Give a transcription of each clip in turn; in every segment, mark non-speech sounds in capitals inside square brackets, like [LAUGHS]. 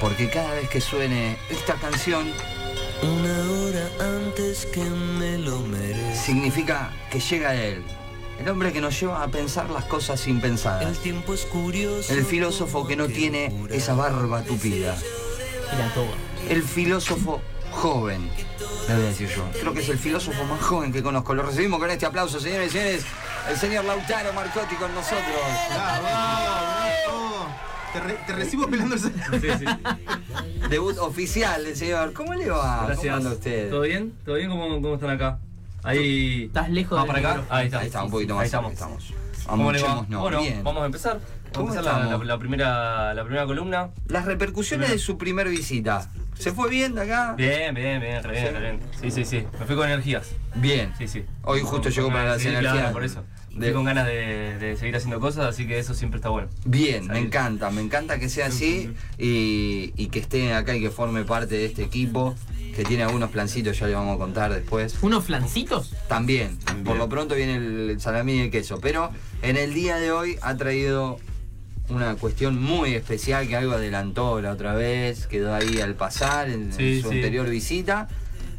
Porque cada vez que suene esta canción, Una hora antes que me lo merezco. significa que llega él. El hombre que nos lleva a pensar las cosas El impensadas. tiempo es curioso. El filósofo que no tiene esa barba tupida. El filósofo joven, le voy a decir yo. Creo que es el filósofo más joven que conozco. Lo recibimos con este aplauso, señores y señores. El señor Lautaro Marcotti con nosotros. Bravo. Te, re- te recibo pelando el Sí, sí. Debut oficial del señor. ¿Cómo le va? ¿Cómo Gracias. anda usted? ¿Todo bien? ¿Todo bien? ¿Cómo, cómo están acá? Ahí. Estás lejos ¿Más del para acá? micrófono. Ahí está. Ahí está, un poquito más. Ahí estamos. estamos. ¿Cómo le va? No, bueno, bien. vamos a empezar. ¿Cómo Vamos a empezar la, estamos? la- la primera, la primera columna. Las repercusiones de su primer visita. ¿Se fue bien de acá? Bien, bien, bien, re bien, ¿Sí? re bien. Sí, sí, sí. Me fui con energías. Bien. Sí, sí. Hoy justo llegó para las energías. Claro, por eso. De- con ganas de, de seguir haciendo cosas, así que eso siempre está bueno. Bien, me encanta, me encanta que sea así y, y que esté acá y que forme parte de este equipo, que tiene algunos plancitos, ya le vamos a contar después. ¿Unos flancitos? También, por lo pronto viene el salamín y el queso, pero en el día de hoy ha traído una cuestión muy especial que algo adelantó la otra vez, quedó ahí al pasar en, su sí. anterior visita.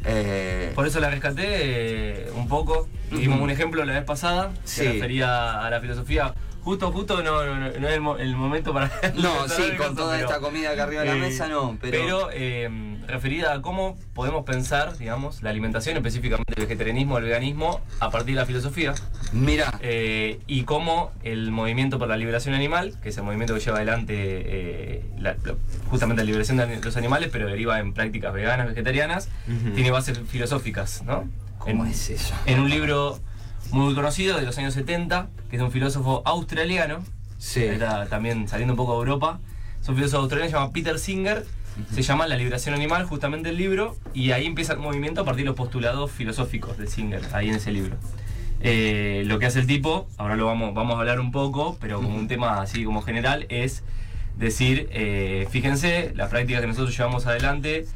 Eh, Por eso la rescaté eh, un poco. Dimos un ejemplo la vez pasada, Sí. que refería a la filosofía. Justo, justo no, no, es el, mo- el momento para. [LAUGHS] no, sí, con caso, toda pero- esta comida acá arriba de la Eh, mesa no, pero... Pero eh, referida a cómo podemos pensar, digamos, la alimentación, específicamente el vegetarianismo, el veganismo, a partir de la filosofía, Mira, eh, y cómo el movimiento por la liberación animal, que es el movimiento que lleva adelante eh, la- justamente la liberación de los animales, pero deriva en prácticas veganas, vegetarianas, tiene bases filosóficas, ¿no? ¿cómo en, es eso? en un libro muy conocido de los años 70, que es de un filósofo australiano, Sí. Está también saliendo un poco de Europa. Es un filósofo australiano, se llama Peter Singer. Se llama La liberación animal, justamente el libro. Y ahí empieza el movimiento a partir de los postulados filosóficos de Singer, ahí en ese libro. Eh, lo que hace el tipo, ahora lo vamos, vamos a hablar un poco, pero como un tema así como general, es decir, eh, fíjense, las prácticas que nosotros llevamos adelante,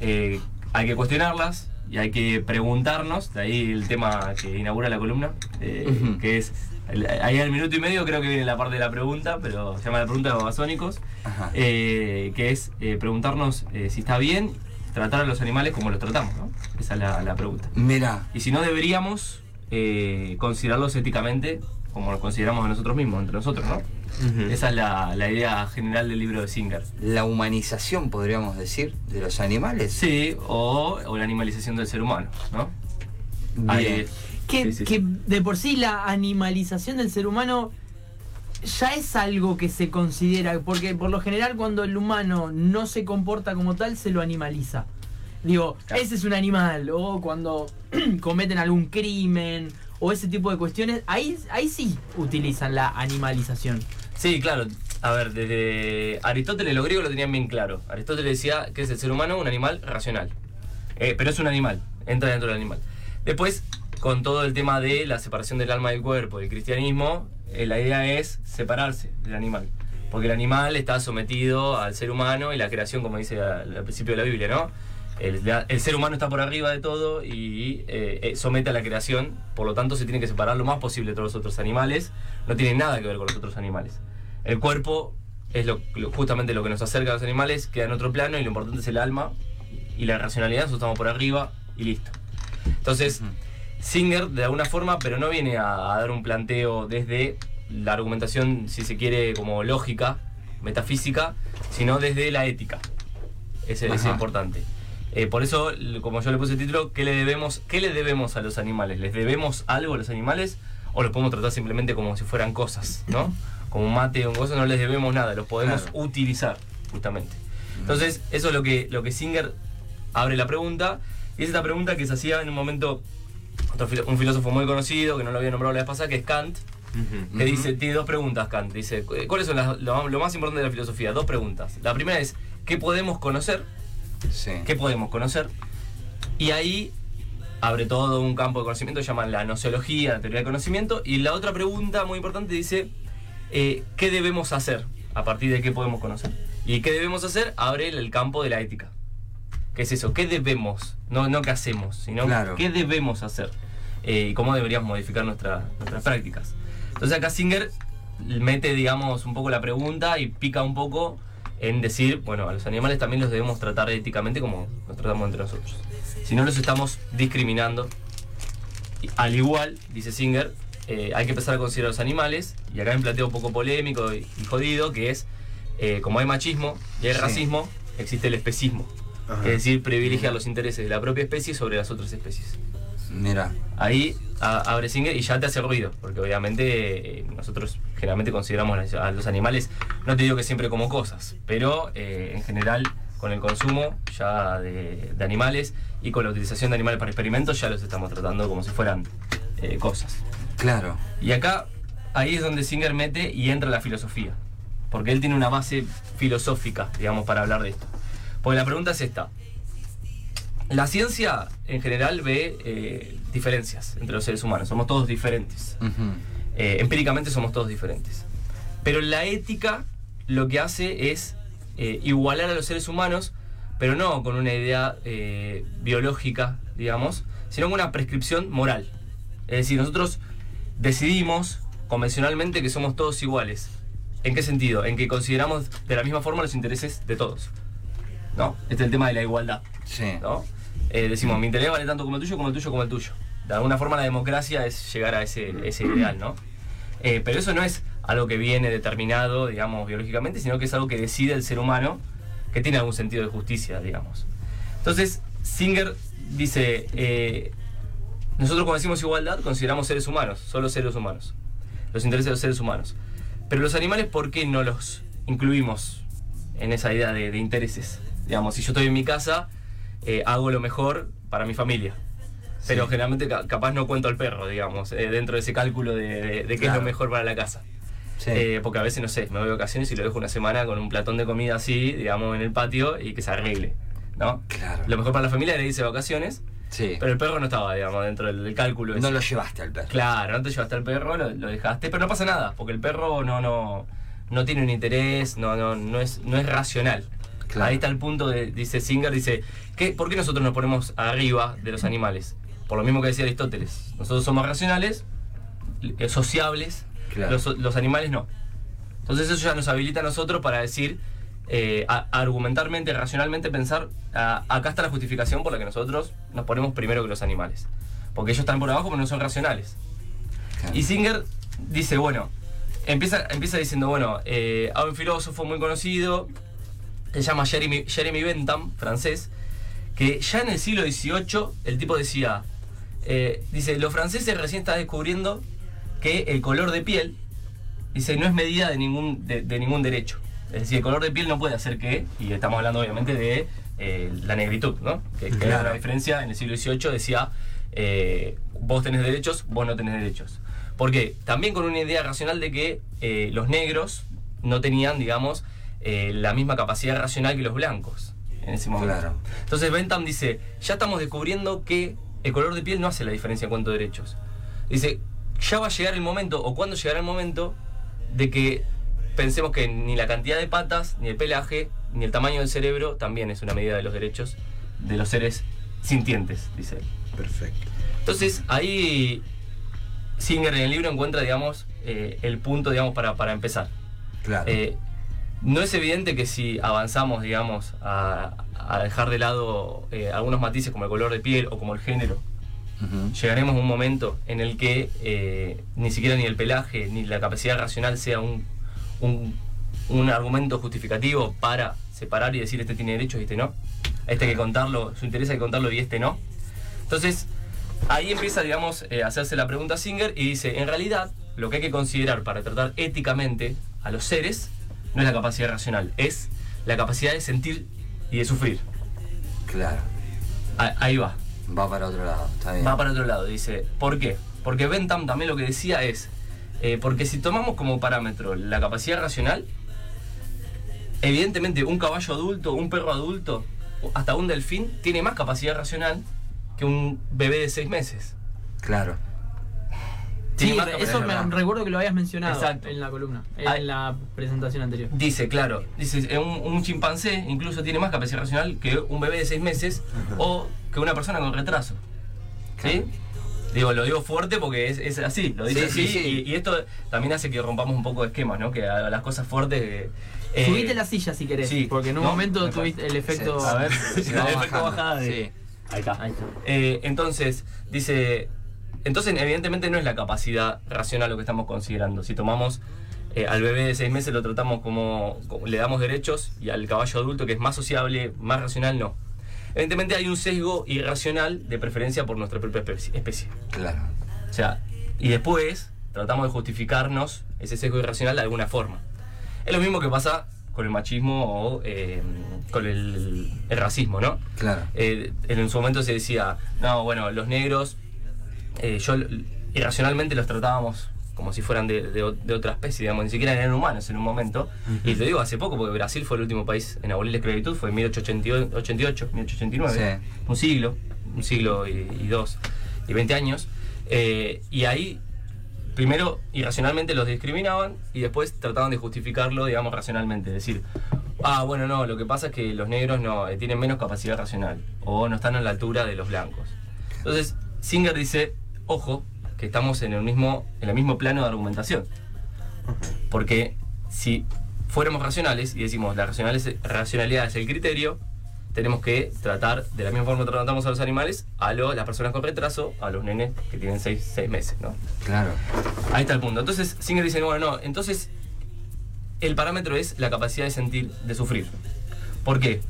eh, hay que cuestionarlas y hay que preguntarnos, de ahí el tema que inaugura la columna, que es, ahí al minuto y medio creo que viene la parte de la pregunta, pero se llama la pregunta de babasónicos, eh, que es eh, preguntarnos eh, si está bien tratar a los animales como los tratamos, ¿no? Esa es la, la pregunta. Mira, Y si no deberíamos eh, considerarlos éticamente como los consideramos a nosotros mismos, entre nosotros, ¿no? Esa es la, la idea general del libro de Singer. la humanización, podríamos decir, de los animales. Sí, o, o la animalización del ser humano, ¿no? Ahí- Bien. Que, Sí, sí, que sí. de por sí la animalización del ser humano ya es algo que se considera, porque por lo general cuando el humano no se comporta como tal, se lo animaliza. Digo, Claro. ese es un animal, o cuando [CLEARS THROAT] cometen algún crimen, o ese tipo de cuestiones, ahí, ahí sí utilizan la animalización. Sí, claro. A ver, desde Aristóteles los griegos lo tenían bien claro. Aristóteles decía que es el ser humano un animal racional. Eh, pero es un animal, entra dentro del animal. Después, con todo el tema de la separación del alma del cuerpo, el cristianismo, eh, la idea es separarse del animal. Porque el animal está sometido al ser humano y la creación, como dice al, principio de la Biblia, ¿no? El, ser humano está por arriba de todo y eh, eh, somete a la creación, por lo tanto se tiene que separar lo más posible de todos los otros animales. No tiene nada que ver con los otros animales. El cuerpo es lo- justamente lo que nos acerca a los animales, queda en otro plano y lo importante es el alma y la racionalidad, nosotros estamos por arriba y listo. Entonces, Singer, de alguna forma, pero no viene a, a dar un planteo desde la argumentación, si se quiere, como lógica, metafísica, sino desde la ética. Ese ese es importante. Eh, por eso, como yo le puse el título, ¿qué le, debemos, ¿qué le debemos a los animales? ¿Les debemos algo a los animales o los podemos tratar simplemente como si fueran cosas, ¿no? Como un mate o un gozo, no les debemos nada, los podemos Claro. utilizar, justamente. Entonces, eso es lo que, lo que Singer abre la pregunta, y es esta pregunta que se hacía en un momento otro un filósofo muy conocido, que no lo había nombrado la vez pasada, que es Kant, que dice, tiene dos preguntas Kant, dice, "¿Cu- ¿cuáles son las- lo, lo más importante de la filosofía? Dos preguntas. La primera es, ¿qué podemos conocer? Sí. ¿Qué podemos conocer? Y ahí abre todo un campo de conocimiento, llaman la nociología, la teoría del conocimiento, y la otra pregunta muy importante dice, eh, ¿qué debemos hacer a partir de qué podemos conocer? Y qué debemos hacer abre el, el campo de la ética. ¿Qué es eso? ¿Qué debemos? No, no qué hacemos, sino Claro. qué debemos hacer eh, y cómo deberíamos modificar nuestra- nuestras prácticas. Entonces acá Singer mete, digamos, un poco la pregunta y pica un poco en decir, bueno, a los animales también los debemos tratar éticamente como nos tratamos entre nosotros. Si no los estamos discriminando, al igual, dice Singer, eh, hay que empezar a considerar a los animales, y acá hay un planteo un poco polémico y, y jodido, que es, eh, como hay machismo y hay Sí. racismo, existe el especismo. Ajá. Es decir, privilegiar los intereses de la propia especie sobre las otras especies. Mira, Ahí a- abre Singer y ya te hace ruido, porque obviamente eh, nosotros generalmente consideramos a los animales, no te digo que siempre como cosas, pero eh, en general con el consumo ya de, de animales y con la utilización de animales para experimentos ya los estamos tratando como si fueran eh, cosas. claro. Y acá, ahí es donde Singer mete y entra la filosofía. Porque él tiene una base filosófica, digamos, para hablar de esto. Porque la pregunta es esta. La ciencia, en general, ve eh, diferencias entre los seres humanos. Somos todos diferentes. Eh, empíricamente somos todos diferentes. Pero la ética lo que hace es eh, igualar a los seres humanos, pero no con una idea biológica, digamos, sino con una prescripción moral. Es decir, nosotros decidimos convencionalmente que somos todos iguales. ¿En qué sentido? En que consideramos de la misma forma los intereses de todos. ¿No? Este es el tema de la igualdad. Sí. ¿no? Eh, decimos, mi interés vale tanto como el tuyo, como el tuyo, como el tuyo. De alguna forma la democracia es llegar a ese, ese ideal, ¿no? Eh, pero eso no es algo que viene determinado, digamos, biológicamente, sino que es algo que decide el ser humano, que tiene algún sentido de justicia, digamos. Entonces, Singer dice, eh, nosotros cuando decimos igualdad consideramos seres humanos, solo seres humanos, los intereses de los seres humanos. Pero los animales, ¿por qué no los incluimos en esa idea de, de intereses? Digamos, si yo estoy en mi casa, eh, hago lo mejor para mi familia. Pero generalmente ca- capaz no cuento al perro, digamos, eh, dentro de ese cálculo de, de- de qué es lo mejor para la casa. Sí. Eh, porque a veces, no sé, me voy de vacaciones y lo dejo una semana con un platón de comida así, digamos, en el patio y que se arregle, ¿no? Claro. Lo mejor para la familia le dice vacaciones, Sí. pero el perro no estaba, digamos, dentro del, cálculo. no lo llevaste al perro. Claro, no te llevaste al perro, lo, lo dejaste, pero no pasa nada, porque el perro no, no, no tiene un interés, no, no, no, es, no es racional. Claro. Ahí está el punto, de, dice Singer, dice, ¿qué, ¿por qué nosotros nos ponemos arriba de los animales? Por lo mismo que decía Aristóteles, nosotros somos racionales, eh, sociables, Claro. los, los animales no. Entonces eso ya nos habilita a nosotros para decir, eh, a- argumentalmente, racionalmente pensar, ah, acá está la justificación por la que nosotros nos ponemos primero que los animales. Porque ellos están por abajo pero no son racionales. Claro. Y Singer dice, bueno, empieza, empieza diciendo, bueno, eh, hay un filósofo muy conocido, que se llama Jeremy, Jeremy Bentham, francés, que ya en el siglo XVIII el tipo decía, eh, dice, los franceses recién están descubriendo que el color de piel, dice, no es medida de ningún, de, de ningún derecho. Es decir, el color de piel no puede hacer que, y estamos hablando obviamente de eh, la negritud, ¿no? Que, que era Claro. la diferencia, en el siglo XVIII decía, eh, vos tenés derechos, vos no tenés derechos. Porque también con una idea racional de que los negros no tenían, digamos, eh, la misma capacidad racional que los blancos en ese momento. Claro. Entonces Bentham dice, ya estamos descubriendo que el color de piel no hace la diferencia en cuanto a derechos. Dice, ya va a llegar el momento, o cuando llegará el momento, de que pensemos que ni la cantidad de patas, ni el pelaje, ni el tamaño del cerebro también es una medida de los derechos de los seres sintientes, dice él. Perfecto. Entonces ahí Singer en el libro encuentra, digamos, eh, el punto, digamos, para, para empezar. Claro. Eh, no es evidente que si avanzamos, digamos, a, a dejar de lado eh, algunos matices como el color de piel o como el género, llegaremos a un momento en el que eh, ni siquiera ni el pelaje ni la capacidad racional sea un, un, un argumento justificativo para separar y decir este tiene derechos y este no. Este hay que contarlo, su interés hay que contarlo y este no. Entonces, ahí empieza, digamos, eh, a hacerse la pregunta Singer y dice, en realidad, lo que hay que considerar para tratar éticamente a los seres no es la capacidad racional, es la capacidad de sentir y de sufrir. Claro. Ah, Ahí va. Va para otro lado. Está bien. Va para otro lado, dice. ¿Por qué? Porque Bentham también lo que decía es, eh, porque si tomamos como parámetro la capacidad racional, evidentemente un caballo adulto, un perro adulto, hasta un delfín, tiene más capacidad racional que un bebé de seis meses. Claro. Sí, eso me verdad. recuerdo que lo habías mencionado Exacto. en la columna, en Ah. la presentación anterior. Dice, claro, dice, un, un chimpancé incluso tiene más capacidad racional que un bebé de seis meses o que una persona con retraso. ¿Sí? Digo, lo digo fuerte porque es, es así, lo dice Sí, así sí, sí. Y, y esto también hace que rompamos un poco de esquemas, ¿no? Que a las cosas fuertes eh, Eh, Subite la silla si querés, sí. porque en un No, momento me tuviste el efecto. Sí. A ver, [LAUGHS] el efecto bajada de. Sí. Ahí está. Ahí está. Eh, entonces, dice. Entonces, evidentemente, no es la capacidad racional lo que estamos considerando. Si tomamos eh, al bebé de seis meses, lo tratamos como, como- le damos derechos, y al caballo adulto, que es más sociable, más racional, no. Evidentemente, hay un sesgo irracional de preferencia por nuestra propia especie-. Claro. O sea, y después tratamos de justificarnos ese sesgo irracional de alguna forma. Es lo mismo que pasa con el machismo o eh, con el, el racismo, ¿no? Claro. Eh, en su momento se decía, no, bueno, los negros, eh, yo irracionalmente los tratábamos como si fueran de, de de otra especie, digamos, ni siquiera eran humanos en un momento. Y te digo hace poco, porque Brasil fue el último país en abolir la esclavitud, fue en 1888, 1889, Sí. un siglo, un siglo y, y dos, y 20 años. Eh, y ahí, primero, irracionalmente los discriminaban y después trataban de justificarlo, digamos, racionalmente. Es decir, ah, bueno, no, lo que pasa es que los negros no eh, tienen menos capacidad racional o no están a la altura de los blancos. Entonces, Singer dice, ojo, que estamos en el mismo, en el mismo plano de argumentación. Porque si fuéramos racionales y decimos la racionalidad es el criterio, tenemos que tratar, de la misma forma que tratamos a los animales, a lo- las personas con retraso, a los nenes que tienen seis, seis meses, ¿no? Claro. Ahí está el punto. Entonces, Singer dice, bueno, no, entonces el parámetro es la capacidad de sentir, de sufrir. ¿Por qué?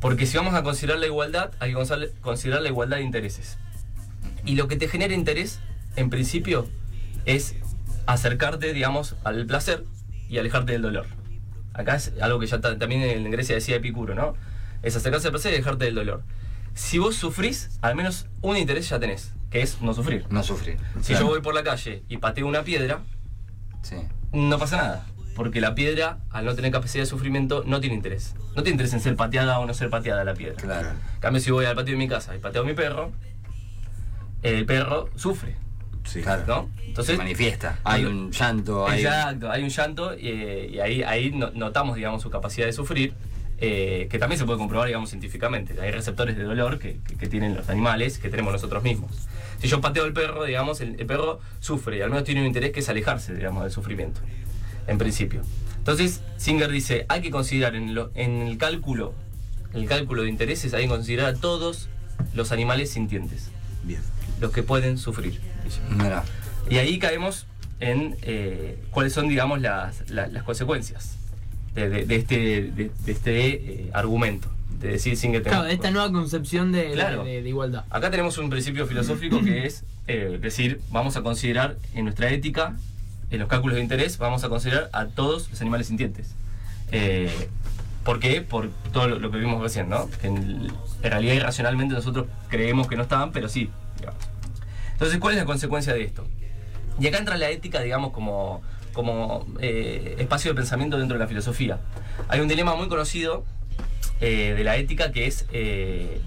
Porque si vamos a considerar la igualdad, hay que considerar la igualdad de intereses. Y lo que te genera interés, en principio, es acercarte, digamos, al placer y alejarte del dolor. Acá es algo que ya ta- también en Grecia decía Epicuro, ¿no? Es acercarse al placer y alejarte del dolor. Si vos sufrís, al menos un interés ya tenés, que es no sufrir. No sufrir. Si Claro. yo voy por la calle y pateo una piedra, Sí. no pasa nada. Porque la piedra, al no tener capacidad de sufrimiento, no tiene interés. No tiene interés en ser pateada o no ser pateada la piedra. Claro. En cambio, si voy al patio de mi casa y pateo a mi perro, el perro sufre, Sí. Claro. ¿no? Se Entonces, manifiesta. Hay un llanto, hay. exacto, hay un llanto eh, y ahí, ahí no- notamos, digamos, su capacidad de sufrir, eh, que también se puede comprobar, digamos, científicamente. Hay receptores de dolor que, que- que tienen los animales, que tenemos nosotros mismos. Si yo pateo al perro, digamos, el, el perro sufre y al menos tiene un interés que es alejarse, digamos, del sufrimiento, en principio. Entonces, Singer dice, hay que considerar en, lo- en el cálculo, el cálculo de intereses, hay que considerar a todos los animales sintientes, Bien. Los que pueden sufrir. Mira. Y ahí caemos en eh, cuáles son, digamos, las, la- las consecuencias de, de- de este, de, de este eh, argumento. De decir sin que Claro, tenemos- de esta nueva concepción de, Claro. de- de igualdad. Acá tenemos un principio filosófico que es eh, decir, vamos a considerar en nuestra ética, en los cálculos de interés, vamos a considerar a todos los animales sintientes. Eh, ¿Por qué? Por todo lo, lo que vimos recién, ¿no? Que en, en realidad irracionalmente nosotros creemos que no estaban, pero sí. Entonces, ¿cuál es la consecuencia de esto? Y acá entra la ética, digamos, como, como eh, espacio de pensamiento dentro de la filosofía. Hay un dilema muy conocido eh, de la ética que es eh,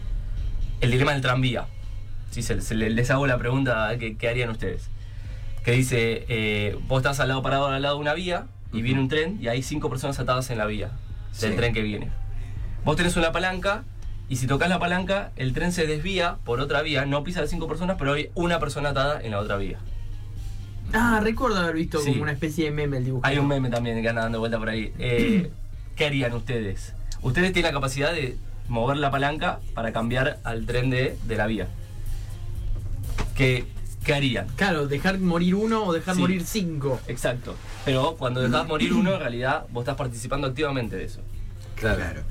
el dilema del tranvía. Sí, se, se le- les hago la pregunta, ¿qué, qué harían ustedes? Que dice, vos estás al lado parado al lado de una vía y viene un tren y hay cinco personas atadas en la vía del Sí. tren que viene. Vos tenés una palanca y si tocas la palanca, el tren se desvía por otra vía, no pisa las cinco personas, pero hay una persona atada en la otra vía. Ah, recuerdo haber visto Sí. como una especie de meme el dibujo. Hay un meme también que anda dando vuelta por ahí. Eh, [CLEARS THROAT] ¿Qué harían ustedes? Ustedes tienen la capacidad de mover la palanca para cambiar al tren de, de la vía. ¿Qué, qué harían? Claro, dejar morir uno o dejar Sí. morir cinco. Exacto. Pero cuando dejás morir uno, en [CLEARS THROAT] realidad vos estás participando activamente de eso. Claro. Claro.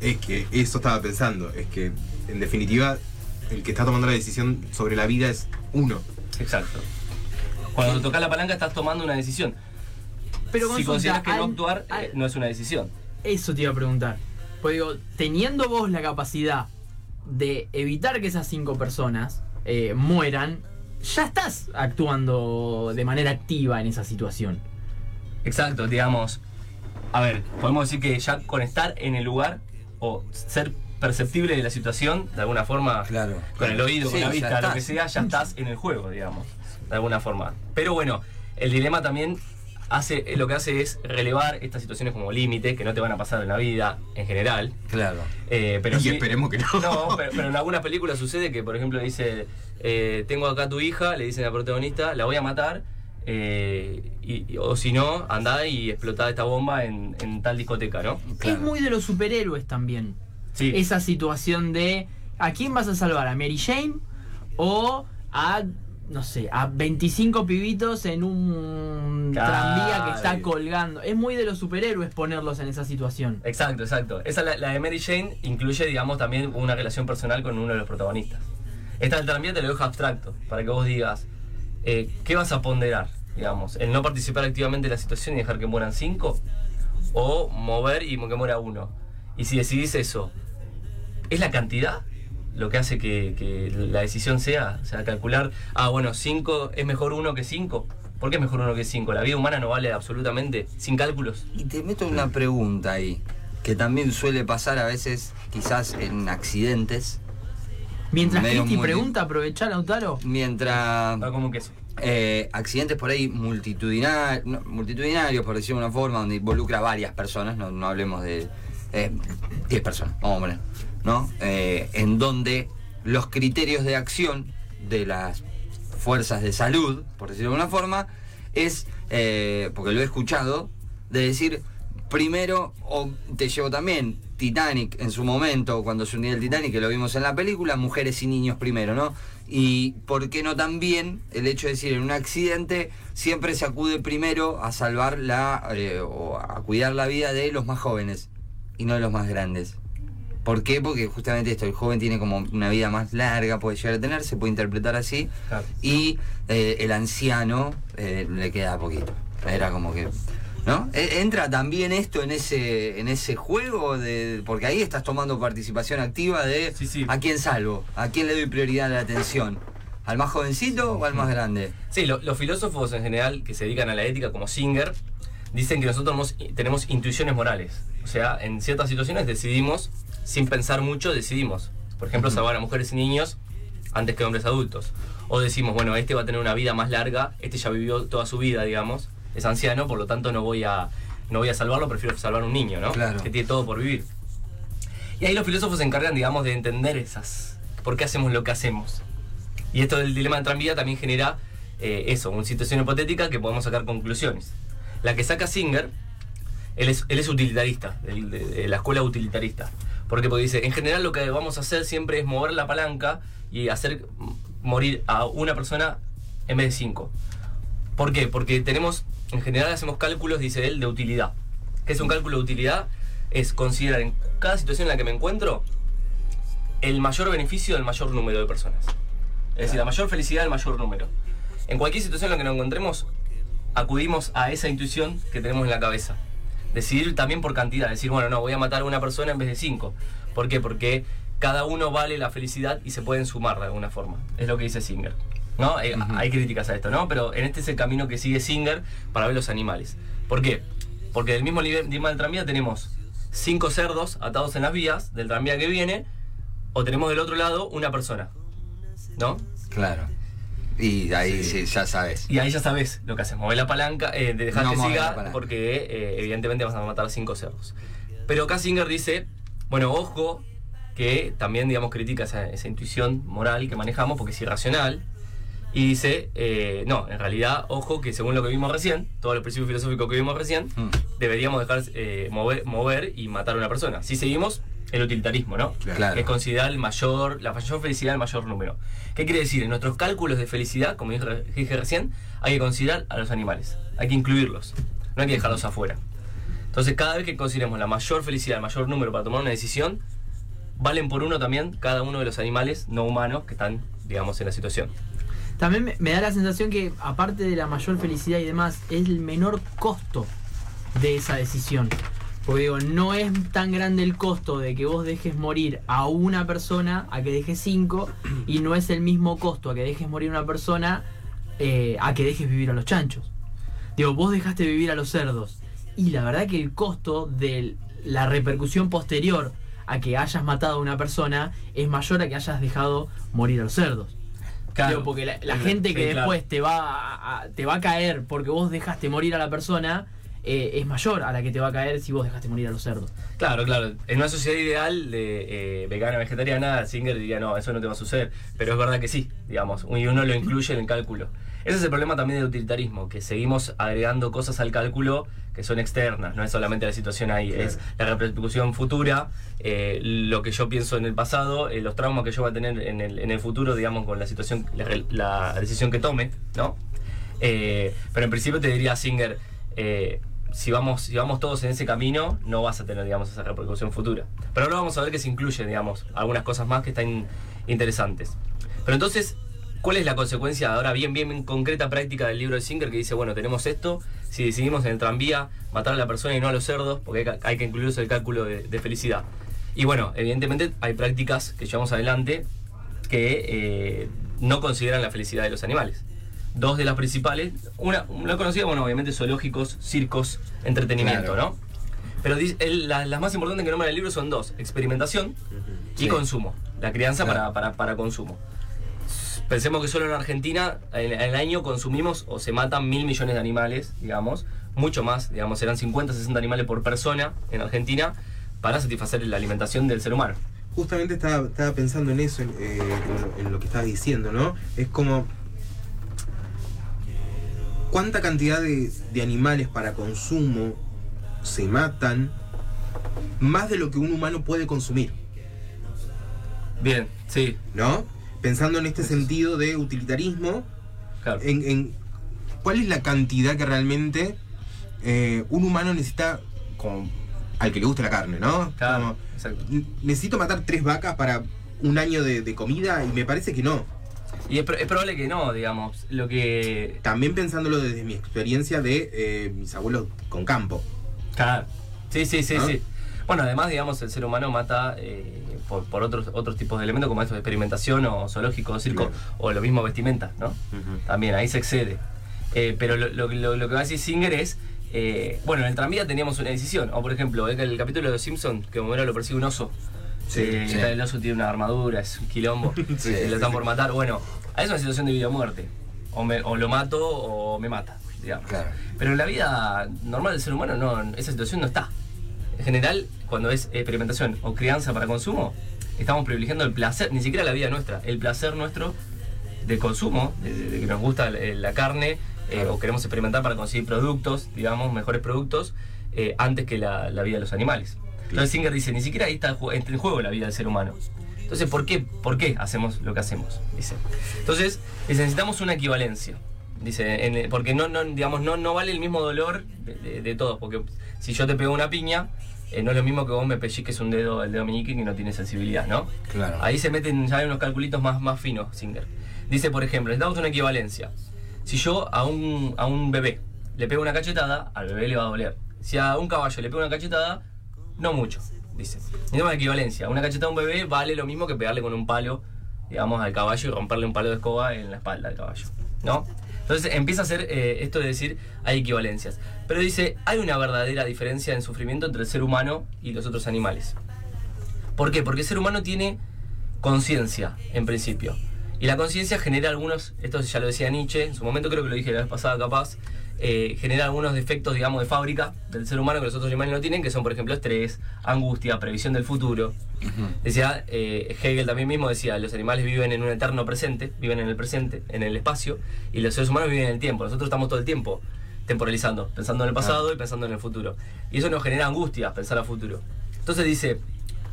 Es que eso estaba pensando. Es que, en definitiva, el que está tomando la decisión sobre la vida es uno. Exacto. Cuando tocas la palanca estás tomando una decisión. Pero si consideras que no actuar, al- eh, no es una decisión. Eso te iba a preguntar. Pues digo, teniendo vos la capacidad de evitar que esas cinco personas eh, mueran, ya estás actuando de manera activa en esa situación. Exacto, digamos. A ver, podemos decir que ya con estar en el lugar o ser perceptible de la situación, de alguna forma, Claro. con el oído, Sí, con la vista, lo que sea, ya estás en el juego, digamos, de alguna forma. Pero bueno, el dilema también hace, lo que hace es relevar estas situaciones como límites que no te van a pasar en la vida en general. Claro. Eh, pero y sí- esperemos que no. [LAUGHS] no, pero, pero en algunas películas sucede que, por ejemplo, dice, eh, tengo acá a tu hija, le dicen al protagonista, la voy a matar, eh, y- y- o si no, andá y explotá esta bomba en, en tal discoteca, ¿no? Claro. Es muy de los superhéroes también. Sí. Esa situación de ¿a quién vas a salvar? ¿A Mary Jane? ¿O a, no sé, a 25 pibitos en un Claro. tranvía que está colgando? Es muy de los superhéroes ponerlos en esa situación. Exacto, exacto. Esa, la, la de Mary Jane, incluye, digamos, también una relación personal con uno de los protagonistas. Esta del tranvía te lo dejo abstracto, para que vos digas, eh, ¿qué vas a ponderar? Digamos, el no participar activamente en la situación y dejar que mueran cinco, o mover y que muera uno. Y si decidís eso, ¿es la cantidad lo que hace que, que la decisión sea? O sea, calcular, ah, bueno, cinco es mejor uno que cinco. ¿Por qué es mejor uno que cinco? La vida humana no vale absolutamente sin cálculos. Y te meto una pregunta ahí, que también suele pasar a veces, quizás en accidentes, Mientras Cristi pregunta, aprovechar, Lautaro. mientras Va como un queso. eh, accidentes por ahí multitudinarios, multitudinarios, por decirlo de una forma, donde involucra a varias personas, no, no hablemos de eh, 10 personas, vamos a poner, ¿no? Eh, en donde los criterios de acción de las fuerzas de salud, por decirlo de una forma, es, eh, porque lo he escuchado, de decir, primero, o te llevo también, Titanic en su momento, cuando se hundía el Titanic, que lo vimos en la película, mujeres y niños primero, ¿no? Y por qué no también el hecho de decir en un accidente siempre se acude primero a salvar la eh, o a cuidar la vida de los más jóvenes y no de los más grandes. ¿Por qué? Porque justamente esto, el joven tiene como una vida más larga, puede llegar a tener, se puede interpretar así, Claro. y eh, el anciano eh, le queda poquito. Era como que. ¿No? E- Entra también esto en ese, en ese juego de. Porque ahí estás tomando participación activa de Sí, sí. a quién salvo, a quién le doy prioridad a la atención. ¿Al más jovencito o al más grande? Sí, lo- los filósofos en general que se dedican a la ética, como Singer, dicen que nosotros tenemos, tenemos intuiciones morales. O sea, en ciertas situaciones decidimos, sin pensar mucho, decidimos. Por ejemplo, salvar a mujeres y niños antes que hombres adultos. O decimos, bueno, este va a tener una vida más larga, este ya vivió toda su vida, digamos, es anciano, por lo tanto no voy a, no voy a salvarlo, prefiero salvar a un niño, ¿no? Claro. Que tiene todo por vivir. Y ahí los filósofos se encargan, digamos, de entender esas, por qué hacemos lo que hacemos. Y esto del dilema de tranvía también genera eh, eso, una situación hipotética que podemos sacar conclusiones. La que saca Singer, él es, él es utilitarista, de, de la escuela utilitarista. ¿Por qué? Porque dice, en general lo que vamos a hacer siempre es mover la palanca y hacer morir a una persona en vez de cinco. ¿Por qué? Porque tenemos, en general hacemos cálculos, dice él, de utilidad. ¿Qué es un cálculo de utilidad? Es considerar en cada situación en la que me encuentro el mayor beneficio del mayor número de personas. Es decir, la mayor felicidad del mayor número. En cualquier situación en la que nos encontremos, acudimos a esa intuición que tenemos en la cabeza. Decidir también por cantidad, decir, bueno, no, voy a matar a una persona en vez de cinco. ¿Por qué? Porque cada uno vale la felicidad y se pueden sumar de alguna forma. Es lo que dice Singer. ¿No? Eh, Hay críticas a esto, ¿no? Pero en este es el camino que sigue Singer para ver los animales. ¿Por qué? Porque del mismo nivel del tranvía tenemos cinco cerdos atados en las vías del tranvía que viene, o tenemos del otro lado una persona. ¿No? Claro. Y ahí sí, ya sabes. Y ahí ya sabes lo que haces, mover la palanca, eh, de dejar No que siga, porque eh, evidentemente vas a matar cinco cerdos. Pero acá Singer dice, bueno, ojo, que también, digamos, critica esa, esa intuición moral que manejamos, porque es irracional. Y dice, eh, no, en realidad, ojo, que según lo que vimos recién, todos los principios filosóficos que vimos recién, Mm. deberíamos dejar eh, mover, mover y matar a una persona. Si seguimos el utilitarismo, ¿no? Claro. Que es considerar el mayor, la mayor felicidad del mayor número. ¿Qué quiere decir? En nuestros cálculos de felicidad, como dije, dije recién, hay que considerar a los animales. Hay que incluirlos. No hay que dejarlos afuera. Entonces, cada vez que consideremos la mayor felicidad, el mayor número para tomar una decisión, valen por uno también cada uno de los animales no humanos que están, digamos, en la situación. También me, da la sensación que, aparte de la mayor felicidad y demás, es el menor costo de esa decisión. Porque digo, no es tan grande el costo de que vos dejes morir a una persona a que dejes cinco, y no es el mismo costo a que dejes morir a una persona eh, a que dejes vivir a los chanchos. Digo, vos dejaste vivir a los cerdos. Y la verdad que el costo de la repercusión posterior a que hayas matado a una persona es mayor a que hayas dejado morir a los cerdos. Digo, porque la, la Sí, gente que sí, claro. después te va a, a- te va a caer porque vos dejaste morir a la persona eh, es mayor a la que te va a caer si vos dejaste morir a los cerdos. Claro, claro. En una sociedad ideal de eh, vegana, vegetariana, Singer diría, no, eso no te va a suceder. Pero es verdad que sí, digamos. Y uno lo incluye en el cálculo. Ese es el problema también del utilitarismo, que seguimos agregando cosas al cálculo que son externas, no es solamente la situación ahí, Claro. es la repercusión futura, eh, lo que yo pienso en el pasado, eh, los traumas que yo voy a tener en el, en el futuro, digamos, con la situación, la decisión que tome, ¿no? Eh, pero en principio te diría Singer, eh, si vamos, si vamos todos en ese camino, no vas a tener, digamos, esa repercusión futura. Pero ahora vamos a ver que se incluyen, digamos, algunas cosas más que están interesantes. Pero entonces, ¿cuál es la consecuencia ahora bien, bien, bien concreta, práctica del libro de Singer que dice, bueno, tenemos esto, si decidimos en el tranvía matar a la persona y no a los cerdos, porque hay, que- que incluirse el cálculo de, de felicidad? Y bueno, evidentemente hay prácticas que llevamos adelante que eh, no consideran la felicidad de los animales. Dos de las principales, una, una conocida, bueno, obviamente zoológicos, circos, entretenimiento, Claro. ¿no? Pero él- la- las más importantes que nombra el libro son dos, experimentación y Sí. consumo, la crianza Claro. para, para, para consumo. Pensemos que solo en Argentina en en el año consumimos o se matan mil millones de animales, digamos, mucho más, digamos, serán 50, 60 animales por persona en Argentina para satisfacer la alimentación del ser humano. Justamente estaba, estaba pensando en eso, en, eh, en lo- en lo que estabas diciendo, ¿no? Es como. ¿Cuánta cantidad de, de animales para consumo se matan más de lo que un humano puede consumir? Bien, sí, ¿No? Pensando en este sentido de utilitarismo, claro. en, en cuál es la cantidad que realmente eh, un humano necesita como, al que le guste la carne, ¿no? Claro, Como, exacto. "N- necesito matar tres vacas para un año de, de comida y me parece que no. Y es, pro- es probable que no, digamos. Lo que. También pensándolo desde mi experiencia de eh, mis abuelos con campo. Claro. Sí, sí, sí, ¿No? sí. Bueno, además, digamos, el ser humano mata eh, por, por otros, otros tipos de elementos como estos de experimentación o zoológico o circo, o lo mismo vestimenta, ¿no? También, ahí se excede. Eh, pero lo, lo- lo- lo que va a decir Singer es. eh, bueno, en el tranvía teníamos una decisión. O por ejemplo, el, el capítulo de los Simpsons, que Homero lo persigue un oso. Sí, Eh, sí. El oso tiene una armadura, es un quilombo. [LAUGHS] Sí, lo están por matar. Bueno, es una situación de vida o muerte. O, me- o lo mato o me mata, digamos. Claro. Pero en la vida normal del ser humano no, esa situación no está. En general, cuando es experimentación o crianza para consumo, estamos privilegiando el placer, ni siquiera la vida nuestra, el placer nuestro de consumo, de, que nos gusta la, la carne eh, o queremos experimentar para conseguir productos, digamos, mejores productos, eh, antes que la, la vida de los animales. Entonces Singer dice, ni siquiera ahí está en juego la vida del ser humano. Entonces, ¿por qué, ¿por qué hacemos lo que hacemos? Dice. Entonces, necesitamos una equivalencia. Dice, en- porque no, no, digamos, no, no vale el mismo dolor de, de- de todos. Porque si yo te pego una piña, eh, no es lo mismo que vos me pellizques un dedo, el dedo meñique que no tiene sensibilidad, ¿no? Claro. Ahí se meten ya unos calculitos más, más finos, Singer. Dice, por ejemplo, necesitamos una equivalencia. Si yo a un, a un bebé le pego una cachetada, al bebé le va a doler. Si a un caballo le pego una cachetada, no mucho, dice. Una equivalencia. Una cachetada a un bebé vale lo mismo que pegarle con un palo, digamos, al caballo y romperle un palo de escoba en la espalda al caballo, ¿no? Entonces empieza a hacer eh, esto de decir hay equivalencias. Pero dice, hay una verdadera diferencia en sufrimiento entre el ser humano y los otros animales. ¿Por qué? Porque el ser humano tiene conciencia, en principio. Y la conciencia genera algunos, esto ya lo decía Nietzsche, en su momento creo que lo dije la vez pasada capaz, eh, genera algunos defectos, digamos, de fábrica del ser humano que los otros animales no tienen, que son, por ejemplo, estrés, angustia, previsión del futuro. Decía, eh, Hegel también mismo decía, los animales viven en un eterno presente, viven en el presente, en el espacio, y los seres humanos viven en el tiempo. Nosotros estamos todo el tiempo temporalizando, pensando en el pasado y pensando en el futuro. Y eso nos genera angustia, pensar a futuro. Entonces dice,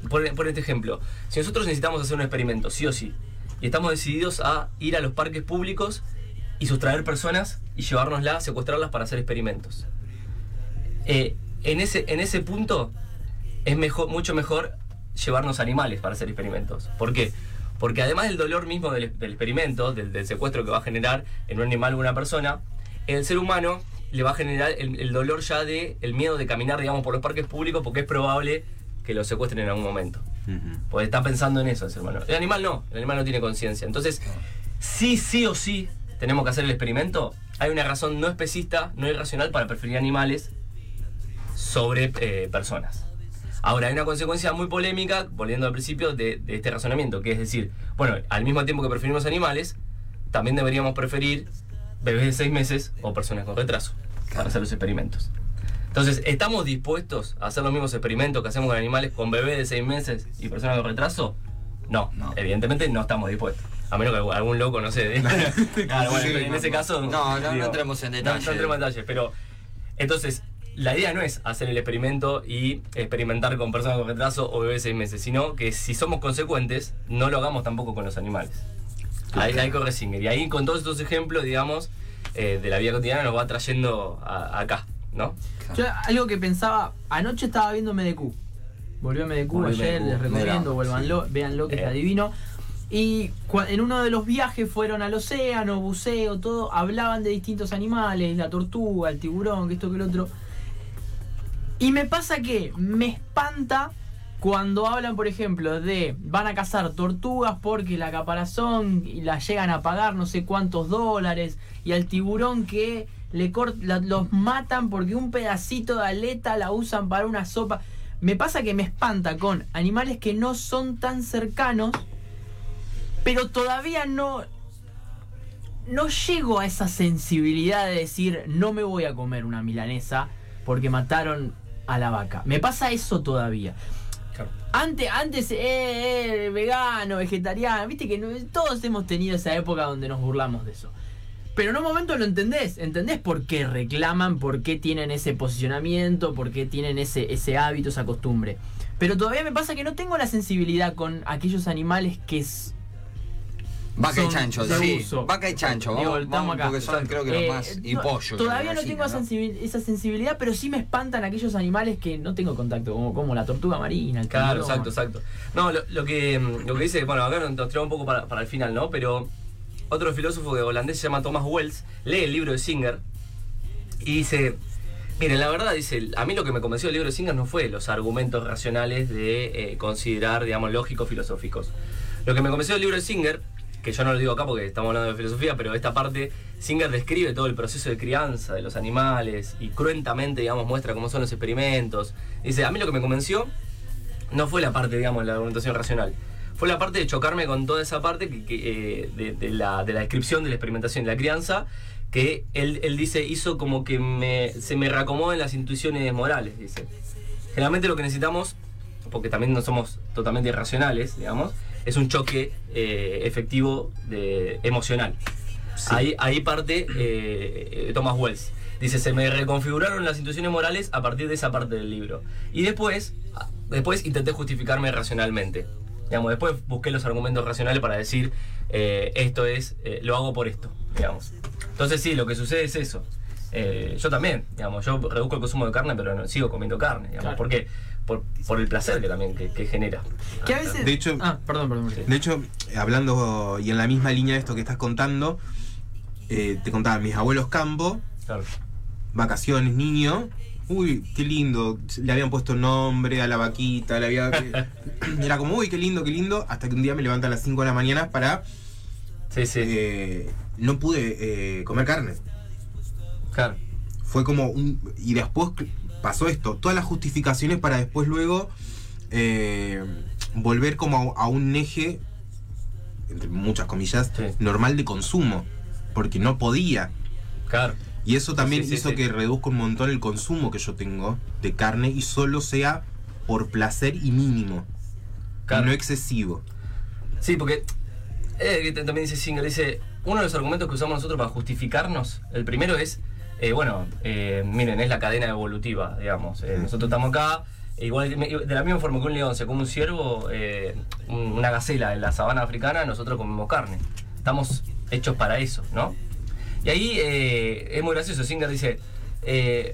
por, por este ejemplo, si nosotros necesitamos hacer un experimento, sí o sí, y estamos decididos a ir a los parques públicos y sustraer personas y llevárnoslas, secuestrarlas para hacer experimentos. Eh, en, ese, en ese punto es mejor, mucho mejor llevarnos animales para hacer experimentos. ¿Por qué? Porque además del dolor mismo del, del experimento, del, del secuestro que va a generar en un animal o una persona, el ser humano le va a generar el, el dolor ya de el miedo de caminar, digamos, por los parques públicos porque es probable que lo secuestren en algún momento. Porque está pensando en eso el ser humano. El animal no, el animal no tiene conciencia. Entonces, sí, sí o sí tenemos que hacer el experimento. Hay una razón no especista, no irracional para preferir animales sobre eh, personas. Ahora, hay una consecuencia muy polémica, volviendo al principio, de, de este razonamiento, que es decir, bueno, al mismo tiempo que preferimos animales, también deberíamos preferir bebés de seis meses o personas con retraso para hacer los experimentos. Entonces, ¿estamos dispuestos a hacer los mismos experimentos que hacemos con animales con bebés de seis meses y personas con retraso? No, No. evidentemente no estamos dispuestos. A menos que algún- loco, no sé. [LAUGHS] [LAUGHS] claro, bueno, en ese caso. No, no, no entremos en no- detalle. No, entremos en detalles, pero. Entonces, la idea no es hacer el experimento y experimentar con personas con retraso o bebés seis meses, sino que si somos consecuentes, no lo hagamos tampoco con los animales. Ahí, ahí corre Singer. Y ahí con todos estos ejemplos, digamos, eh, de la vida cotidiana nos va trayendo a- acá, ¿no? Yo algo que pensaba, anoche estaba viendo MDQ. Volvió MDQ Volvió ayer, MDQ, les recomiendo, mira. vuélvanlo, véanlo que Eh. está divino. Y en uno de los viajes fueron al océano, buceo, todo, hablaban de distintos animales, la tortuga, el tiburón, que esto, que el otro. Y me pasa que me espanta cuando hablan, por ejemplo, de van a cazar tortugas porque la caparazón y la llegan a pagar no sé cuántos dólares y al tiburón que le cort- los matan porque un pedacito de aleta la usan para una sopa. Me pasa que me espanta con animales que no son tan cercanos, pero todavía no no llego a esa sensibilidad de decir no me voy a comer una milanesa porque mataron a la vaca. Me pasa eso todavía. Antes, antes, eh, eh, vegano, vegetariano, viste que no- todos hemos tenido esa época donde nos burlamos de eso. Pero en un momento lo entendés, entendés por qué reclaman, por qué tienen ese posicionamiento, por qué tienen ese, ese hábito, esa costumbre. Pero todavía me pasa que no tengo la sensibilidad con aquellos animales que es, Vaca y chancho, de sí. uso. Vaca y chancho, vamos, Digo, vamos, acá. porque son creo que los Eh, más. Y no, pollo. Todavía no tengo esa, sensibil- esa sensibilidad, pero sí me espantan aquellos animales que no tengo contacto, como, como la tortuga marina, el Claro, exacto, exacto. No, lo, lo que, mm, lo que dice, bueno, acá nos tiramos un poco para, para el final, ¿no? Pero otro filósofo de holandés se llama Thomas Wells, lee el libro de Singer y dice, miren, la verdad, dice, a mí lo que me convenció del libro de Singer no fue los argumentos racionales de eh, considerar, digamos, lógicos filosóficos. Lo que me convenció del libro de Singer, que yo no lo digo acá porque estamos hablando de filosofía, pero esta parte, Singer describe todo el proceso de crianza de los animales y cruentamente, digamos, muestra cómo son los experimentos. Dice, a mí lo que me convenció no fue la parte, digamos, de la argumentación racional. Fue la parte de chocarme con toda esa parte eh, de, de la, de descripción de la experimentación y la crianza, que él, él dice hizo como que me, se me reacomoden las intuiciones morales, dice. Generalmente lo que necesitamos, porque también no somos totalmente irracionales, digamos, es un choque eh, efectivo de, emocional. Ahí, ahí parte eh, Thomas Wells. Dice, se me reconfiguraron las intuiciones morales a partir de esa parte del libro. Y después, ah, después intenté justificarme racionalmente. Digamos, después busqué los argumentos racionales para decir, eh, esto es, eh, lo hago por esto, digamos. Entonces sí, lo que sucede es eso. Eh, yo también, digamos, yo reduzco el consumo de carne, pero no, sigo comiendo carne, digamos. Claro. ¿Por qué? Por, por el placer que también que, que genera. Que a veces... De hecho- Ah, perdón, perdón. De hecho, hablando y en la misma línea de esto que estás contando, eh, te contaba mis abuelos campo, Claro. vacaciones, niño. Uy, qué lindo. Le habían puesto nombre a la vaquita, le había. [LAUGHS] Era como, uy, qué lindo, qué lindo. Hasta que un día me levantan a las 5 de la mañana para. Sí, sí. eh, no pude eh, comer carne. claro. Fue como un. Y después pasó esto. Todas las justificaciones para después luego. eh, volver como a, a un eje. Entre muchas comillas. Sí. Normal de consumo. Porque no podía. Claro. Y eso también Sí, sí, hizo que reduzca un montón el consumo que yo tengo de carne y solo sea por placer y mínimo. Claro. No excesivo. Sí, porque eh, también dice Singer, dice, uno de los argumentos que usamos nosotros para justificarnos, el primero es, eh, bueno, eh, miren, es la cadena evolutiva, digamos. Eh, nosotros estamos acá, e igual de la misma forma que un león se come un ciervo, eh, un- una gacela en la sabana africana, nosotros comemos carne. Estamos hechos para eso, ¿no? Y ahí eh, es muy gracioso, Singer dice,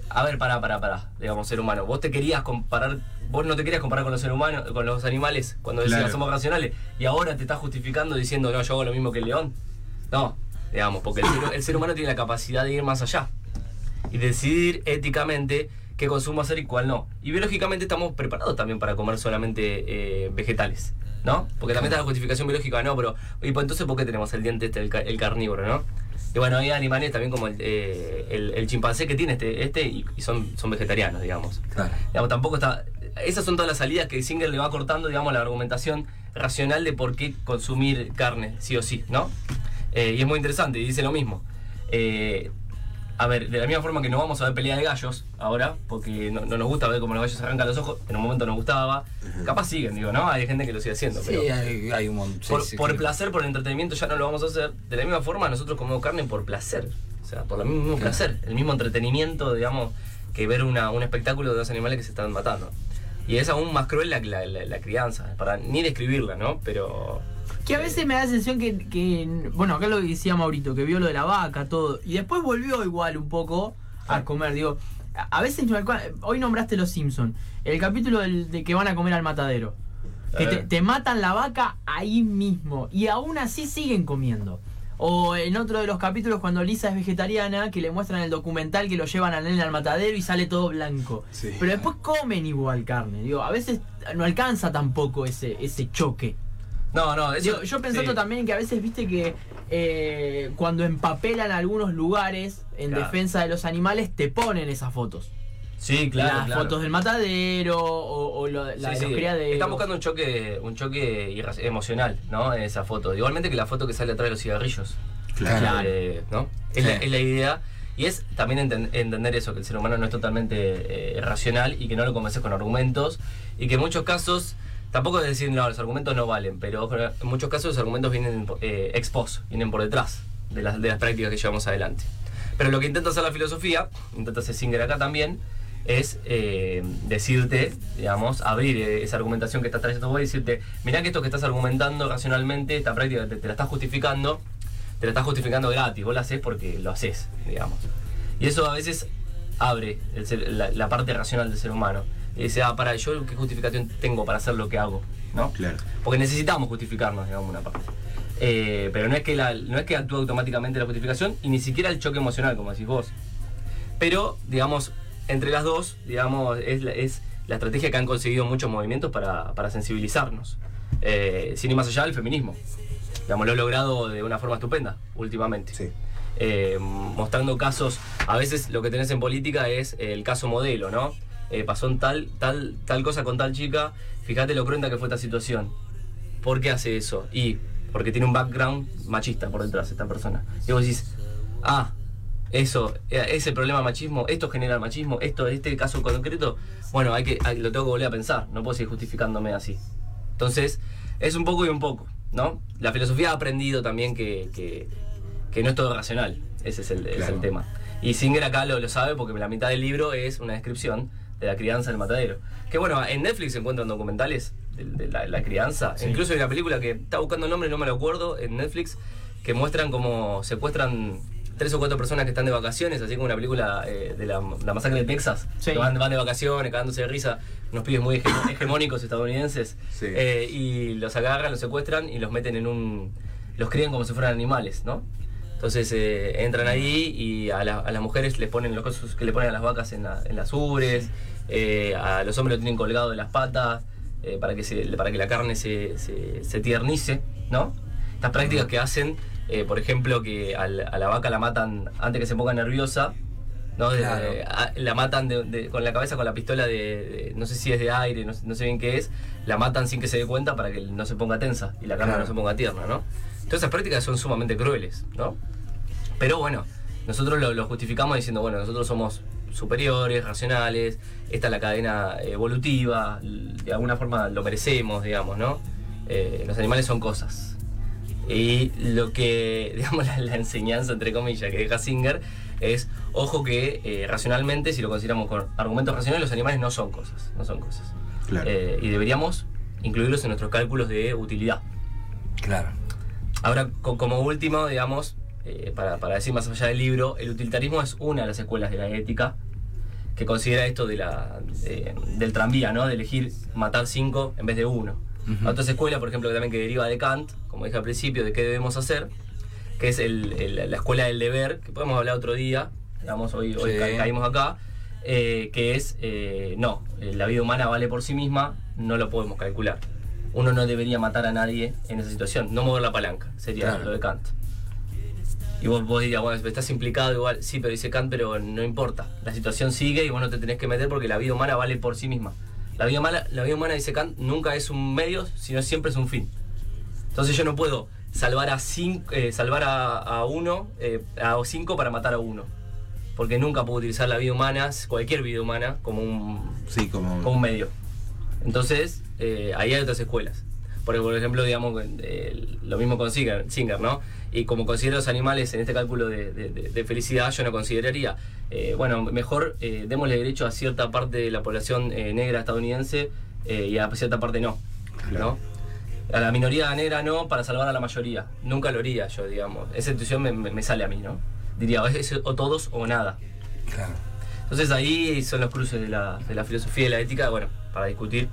a ver, pará, pará, pará, digamos, ser humano, vos te querías comparar, vos no te querías comparar con los seres humanos, con los animales cuando decías Claro. somos racionales, y ahora te estás justificando diciendo, no, yo hago lo mismo que el león. No, digamos, porque el ser, el ser humano tiene la capacidad de ir más allá y decidir éticamente qué consumo hacer y cuál no. Y biológicamente estamos preparados también para comer solamente eh, vegetales, ¿no? Porque también está la justificación biológica, no, pero, y pues entonces, ¿por qué tenemos el diente este, el, el carnívoro, no? Y bueno, hay animales también como el, eh, el, el chimpancé que tiene este, este y, y son, son vegetarianos, digamos. Claro. Digamos, tampoco está. Esas son todas las salidas que Singer le va cortando, digamos, la argumentación racional de por qué consumir carne, sí o sí, ¿no? Eh, y es muy interesante, y dice lo mismo. Eh, a ver, de la misma forma que no vamos a ver pelea de gallos ahora, porque no, no nos gusta ver cómo los gallos arrancan los ojos, en un momento nos gustaba, capaz siguen, digo, ¿no? Hay gente que lo sigue haciendo, Sí, pero hay, hay un montón. sí, por, sí, por sí. placer, por entretenimiento ya no lo vamos a hacer. De la misma forma nosotros comemos carne por placer, o sea, por el mismo Claro. placer, el mismo entretenimiento, digamos, que ver una, un espectáculo de dos animales que se están matando. Y es aún más cruel la, la- la- la crianza, para ni describirla, ¿no? Pero... Que a veces me da la sensación que, que, bueno, acá lo decía Maurito, que vio lo de la vaca, todo, y después volvió igual un poco a comer, digo, a veces, hoy nombraste Los Simpson el capítulo del- de que van a comer al matadero, que te, Eh. te matan la vaca ahí mismo, y aún así siguen comiendo. O en otro de los capítulos cuando Lisa es vegetariana, que le muestran el documental que lo llevan al nene al matadero y sale todo blanco. Sí. Pero después comen igual carne. Digo, a veces no alcanza tampoco ese, ese choque. No, no, eso... Yo pensando sí. también que a veces viste que eh, cuando empapelan algunos lugares en Claro. defensa de los animales te ponen esas fotos. Sí, claro, Las claro. fotos del matadero o, o lo- la Sí, de sí. los criaderos. Están buscando un choque, un choque emocional, ¿no? En esa foto. Igualmente que la foto que sale atrás de los cigarrillos. Claro. Eh, ¿no? Es, la, es la idea. Y es también enten- entender eso, que el ser humano no es totalmente eh, racional y que no lo convences con argumentos. Y que en muchos casos, tampoco es decir, no, los argumentos no valen, pero en muchos casos los argumentos vienen eh, ex post, vienen por detrás de las, de las prácticas que llevamos adelante. Pero lo que intenta hacer la filosofía, intenta hacer Singer acá también, es eh, decirte, digamos, abrir esa argumentación que estás trayendo vos y decirte, mirá que esto que estás argumentando racionalmente, esta práctica te, te la estás justificando, te la estás justificando gratis, vos la haces porque lo haces, digamos. Y eso a veces abre el ser- la, la parte racional del ser humano. Y dice, ah, para, yo qué justificación tengo para hacer lo que hago, ¿no? Claro. Porque necesitamos justificarnos, digamos, una parte. Eh, pero no es, que la, no es que actúe automáticamente la justificación y ni siquiera el choque emocional, como decís vos. Pero, digamos, entre las dos, digamos, es la, es la estrategia que han conseguido muchos movimientos para, para sensibilizarnos. Eh, sin ir más allá del feminismo. Digamos, lo he logrado de una forma estupenda últimamente. Sí. Eh, mostrando casos, a veces lo que tenés en política es el caso modelo, ¿no? Eh, pasó en tal, tal, tal cosa con tal chica, fíjate lo cruenta que fue esta situación. ¿Por qué hace eso? Y porque tiene un background machista por detrás esta persona. Y vos decís, ah, eso, eh, ese problema de machismo, esto genera el machismo, esto, este caso concreto, bueno, hay que, hay- lo tengo que volver a pensar, no puedo seguir justificándome así. Entonces, es un poco y un poco, ¿no? La filosofía ha aprendido también que, que, que no es todo racional, ese es el, es el tema. Y Singer acá lo, lo sabe porque la mitad del libro es una descripción de la crianza del matadero. Que bueno, en Netflix se encuentran documentales de, de la, la crianza. Incluso hay una película que está buscando el nombre, no me lo acuerdo, en Netflix, que muestran cómo secuestran tres o cuatro personas que están de vacaciones, así como una película eh, de la, la masacre de Texas. Sí. Que van, van de vacaciones, cagándose de risa, unos pibes muy hege- hegemónicos estadounidenses. Sí. Eh, y los agarran, los secuestran y los meten en un... los crían como si fueran animales, ¿no? Entonces eh, entran ahí y a, la- a las mujeres les ponen los cosas que le ponen a las vacas en, la- en las ubres, eh, a los hombres lo tienen colgado de las patas eh, para, que se, para que la carne se, se, se tiernice, ¿no? Estas prácticas que hacen, eh, por ejemplo, que al- a la vaca la matan antes que se ponga nerviosa, ¿no? Claro. a- la matan de- de- con la cabeza con la pistola de, de- no sé si es de aire, no, sé- no sé bien qué es, la matan sin que se dé cuenta para que no se ponga tensa y la carne Claro. no se ponga tierna, ¿no? Todas esas prácticas son sumamente crueles, ¿no? Pero bueno, nosotros lo, lo justificamos diciendo, bueno, nosotros somos superiores, racionales, esta es la cadena evolutiva, de alguna forma lo merecemos, digamos, ¿no? Eh, los animales son cosas. Y lo que, [LAUGHS] digamos, la, la enseñanza, entre comillas, que deja Singer es, ojo que eh, racionalmente, si lo consideramos con argumentos racionales, los animales no son cosas, no son cosas. Claro. Eh, y deberíamos incluirlos en nuestros cálculos de utilidad. Claro. Ahora, co- como último, digamos, eh, para, para decir más allá del libro, el utilitarismo es una de las escuelas de la ética que considera esto de la, de- del tranvía, ¿no? De elegir matar cinco en vez de uno. Ujú. Otra escuela, por ejemplo, que también que deriva de Kant, como dije al principio, de qué debemos hacer, que es el- el- la escuela del deber, que podemos hablar otro día, digamos, hoy, hoy Sí. ca- caímos acá, eh, que es, eh, no, eh, la vida humana vale por sí misma, no lo podemos calcular. Uno no debería matar a nadie en esa situación, no mover la palanca, sería Claro. lo de Kant. Y vos, vos dirías, bueno, estás implicado igual, sí, pero dice Kant, pero no importa. La situación sigue y vos no te tenés que meter porque la vida humana vale por sí misma. La vida humana, la vida humana dice Kant, nunca es un medio, sino siempre es un fin. Entonces yo no puedo salvar a cinco, eh, salvar a, a uno, eh, a cinco para matar a uno. porque nunca pudo utilizar la vida humana, cualquier vida humana, como un, Sí, como. como un medio. Entonces, eh, ahí hay otras escuelas. Porque, por ejemplo, digamos, eh, lo mismo con Singer, Singer, ¿no? Y como considero los animales en este cálculo de, de- de- felicidad, yo no consideraría, eh, bueno, mejor eh, démosle derecho a cierta parte de la población eh, negra estadounidense eh, y a cierta parte no, Claro. ¿no? A la minoría negra no, para salvar a la mayoría. Nunca lo haría yo, digamos. Esa intuición me, me- me sale a mí, ¿no? Diría, o, es- o todos o nada. Claro. Entonces ahí son los cruces de la, de la filosofía y la ética, bueno, para discutir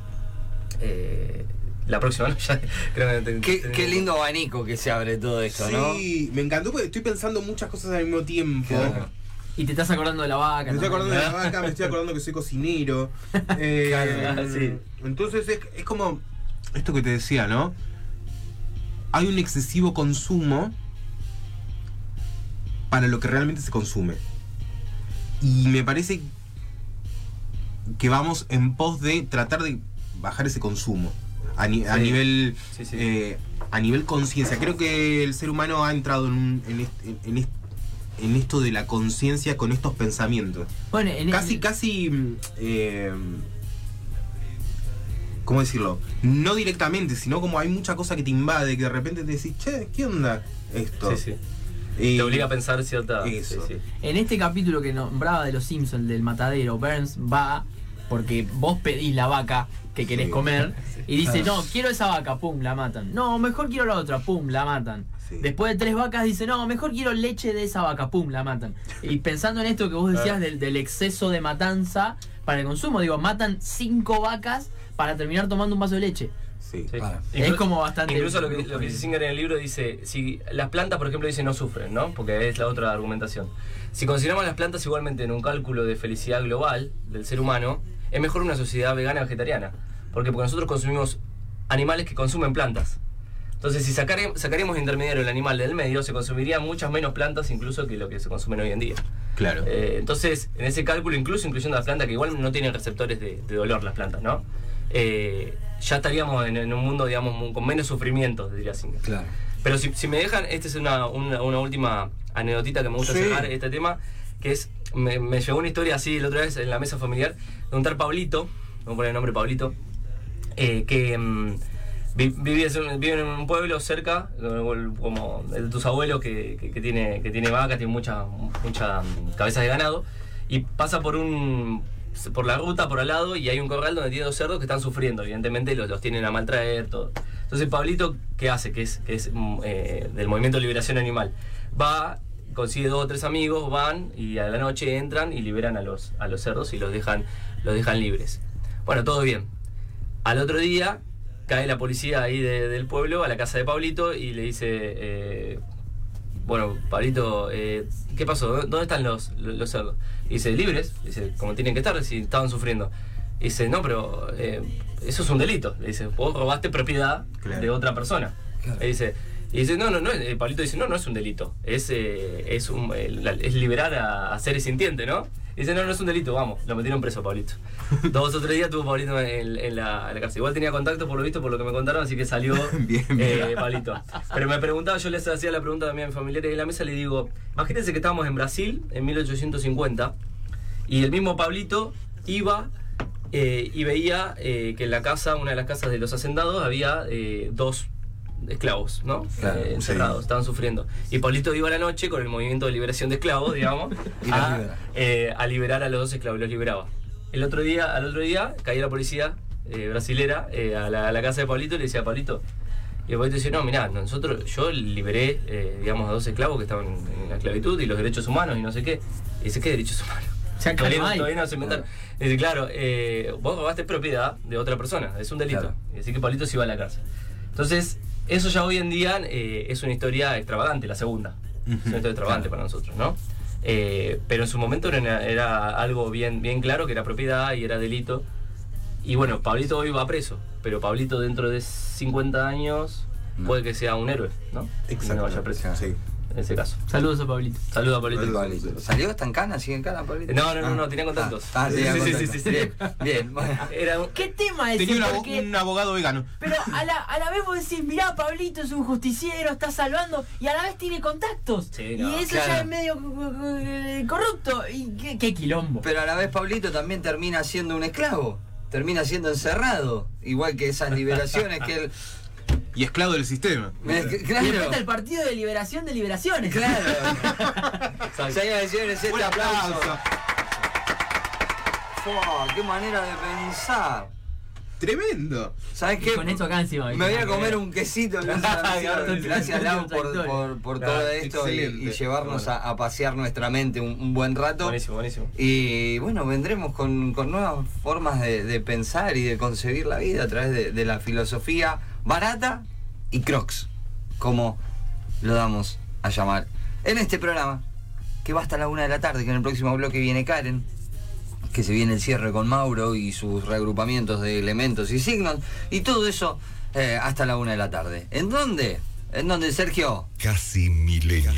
eh, la próxima, [LAUGHS] ¿no? Ya creo que ten- Qué, lindo abanico que se abre todo esto, ¿no? Sí, me encantó porque estoy pensando muchas cosas al mismo tiempo. Claro. Y te estás acordando de la vaca. Me estoy también. acordando de la vaca, me estoy acordando que soy cocinero. [LAUGHS] Eh, Claro, sí. Entonces es, es como esto que te decía, ¿no? Hay un excesivo consumo para lo que realmente se consume. Y me parece que vamos en pos de tratar de bajar ese consumo. A, ni- a nivel Sí, sí. eh, a nivel conciencia. Creo que el ser humano ha entrado en, un- en, est- en- en est- en esto de la conciencia con estos pensamientos. Bueno, en Casi, casi. eh, ¿Cómo decirlo? No directamente, sino como hay mucha cosa que te invade, que de repente te decís, che, ¿qué onda esto? Sí, sí. Y- Te obliga a pensar cierta. Eso. sí, sí. En este capítulo que nombraba de los Simpsons, del matadero, Burns va porque vos pedís la vaca que querés Sí. comer [LAUGHS] y dice, no, quiero esa vaca, pum, la matan. No, mejor quiero la otra, pum, la matan. Sí. Después de tres vacas dice, no, mejor quiero leche de esa vaca, pum, la matan. Y pensando en esto que vos decías del, del exceso de matanza para el consumo, digo, matan cinco vacas para terminar tomando un vaso de leche. Sí. Sí. Claro. Es como bastante- Incluso lo que, lo que dice Singer en el libro dice: si las plantas, por ejemplo, dice no sufren, ¿no? Porque es la otra argumentación. Si consideramos las plantas igualmente en un cálculo de felicidad global del ser humano, es mejor una sociedad vegana vegetariana. ¿Por qué? Porque nosotros consumimos animales que consumen plantas. Entonces, si sacare- sacaremos intermediario el animal del medio, se consumirían muchas menos plantas incluso que lo que se consumen hoy en día. Claro. Eh, entonces, en ese cálculo, incluso incluyendo las plantas, que igual no tienen receptores de, de dolor las plantas, ¿no? Eh, ya estaríamos en, en un mundo, digamos, con menos sufrimientos, diría Singer. Claro. Pero si, si me dejan, esta es una, una, una última anecdotita que me gusta Sí. cerrar este tema, que es, me, me llegó una historia así la otra vez en la mesa familiar, de un tal Pablito, vamos a poner el nombre Pablito, eh, que mm, vi- vive, en un pueblo cerca, como como el de tus abuelos, que, que- que tiene, que tiene vacas, tiene muchas mucha, mm, cabezas de ganado, y pasa por un por la ruta, por al lado, y hay un corral donde tiene dos cerdos que están sufriendo, evidentemente los, los tienen a maltraer, todo. Entonces Pablito, ¿qué hace? Que es, que es mm, eh, del movimiento de liberación animal. Va, consigue dos o tres amigos, van y a la noche entran y liberan a los, a los cerdos y los dejan, los dejan libres. Bueno, todo bien. Al otro día cae la policía ahí de- del pueblo a la casa de Pablito y le dice, eh, bueno, Pablito, eh, ¿qué pasó? ¿Dó- ¿Dónde están los, los, cerdos? Y dice, libres, dice, como tienen que estar, si estaban sufriendo. Y dice, no, pero eh, eso es un delito. Le dice, vos robaste propiedad Claro. de otra persona. Claro. Y dice, y dice, no, no, no, eh, Pablito dice, no, no es un delito, es, eh, es, un, eh, es liberar a, a seres sintientes, ¿no? Y dice, no, no es un delito, vamos, lo metieron preso, Pablito. [LAUGHS] Dos o tres días tuvo Pablito en, en la, en la cárcel. Igual tenía contacto, por lo visto, por lo que me contaron, así que salió [LAUGHS] Bien, eh. Pablito. Pero me preguntaba, yo les hacía la pregunta también a mis familiares en la mesa, le digo, imagínense que estábamos en Brasil en 1850 y el mismo Pablito iba eh, y veía eh, que en la casa, una de las casas de los hacendados, había dos esclavos, ¿no? Claro, Eh, encerrados, sí. estaban sufriendo. Y Pablito iba a la noche con el movimiento de liberación de esclavos, digamos, [LAUGHS] a, libera. eh, a liberar a los dos esclavos, los liberaba. El otro día, al otro día, caía la policía eh, brasilera eh, a, la, a la casa de Pablito y le decía, Pablito, y el Pablito dice, no, mirá, nosotros, yo liberé, eh, digamos, a dos esclavos que estaban en la esclavitud y los derechos humanos y no sé qué. Y dice, ¿qué derechos humanos? Ya todavía, no todavía se inventaron. Dice, claro, eh, vos robaste propiedad de otra persona, es un delito. Claro. Y así que Pablito se iba a la cárcel. Entonces, eso ya hoy en día eh, es una historia extravagante, la segunda. Es una historia extravagante para nosotros, ¿no? Eh, pero en su momento era, era algo bien, bien claro que era propiedad y era delito. Y bueno, Pablito hoy va preso, pero Pablito dentro de 50 años No. puede que sea un héroe, ¿no? Y no vaya preso. Sí. En ese caso. Saludos a Pablito. Saludos a Pablito. Pablito. ¿Salió? ¿Está en cana? ¿Sigue en cana, Pablito? No, no, no, Ah. no, tenía contactos. Ah, ah, Sí, sí, sí, sí, sí. Bien, bien. [LAUGHS] bueno. Era un- ¿Qué tema ese? Tenía una- Porque- un abogado vegano. Pero [LAUGHS] a la, a la vez vos decís, mirá, Pablito es un justiciero, está salvando, y a la vez tiene contactos. Sí, no, y eso claro. ya es medio eh, corrupto. ¿Y qué, qué quilombo? Pero a la vez Pablito también termina siendo un esclavo. Termina siendo encerrado. Igual que esas liberaciones que él. [LAUGHS] Y esclavo del sistema. Eh, Y después Claro. el partido de liberación de liberaciones. Claro. Señoras y señores, este aplauso. ¡Qué manera de pensar! Tremendo. ¿Sabes Y qué? con esto acá encima. Me voy a comer un quesito. [LAUGHS] Gracias, gracias Lau por, por, por todo esto y, llevarnos a, a pasear nuestra mente un, un buen rato. Buenísimo, buenísimo. Y bueno, vendremos con, con nuevas formas de, de pensar y de concebir la vida a través de, de la filosofía barata y crocs, como lo damos a llamar en este programa, que va hasta la una de la tarde, que en el próximo bloque viene Karen, que se viene el cierre con Mauro y sus reagrupamientos de elementos y signos, y todo eso eh, hasta la una de la tarde. ¿En dónde? ¿En dónde, Sergio? Casi milenio.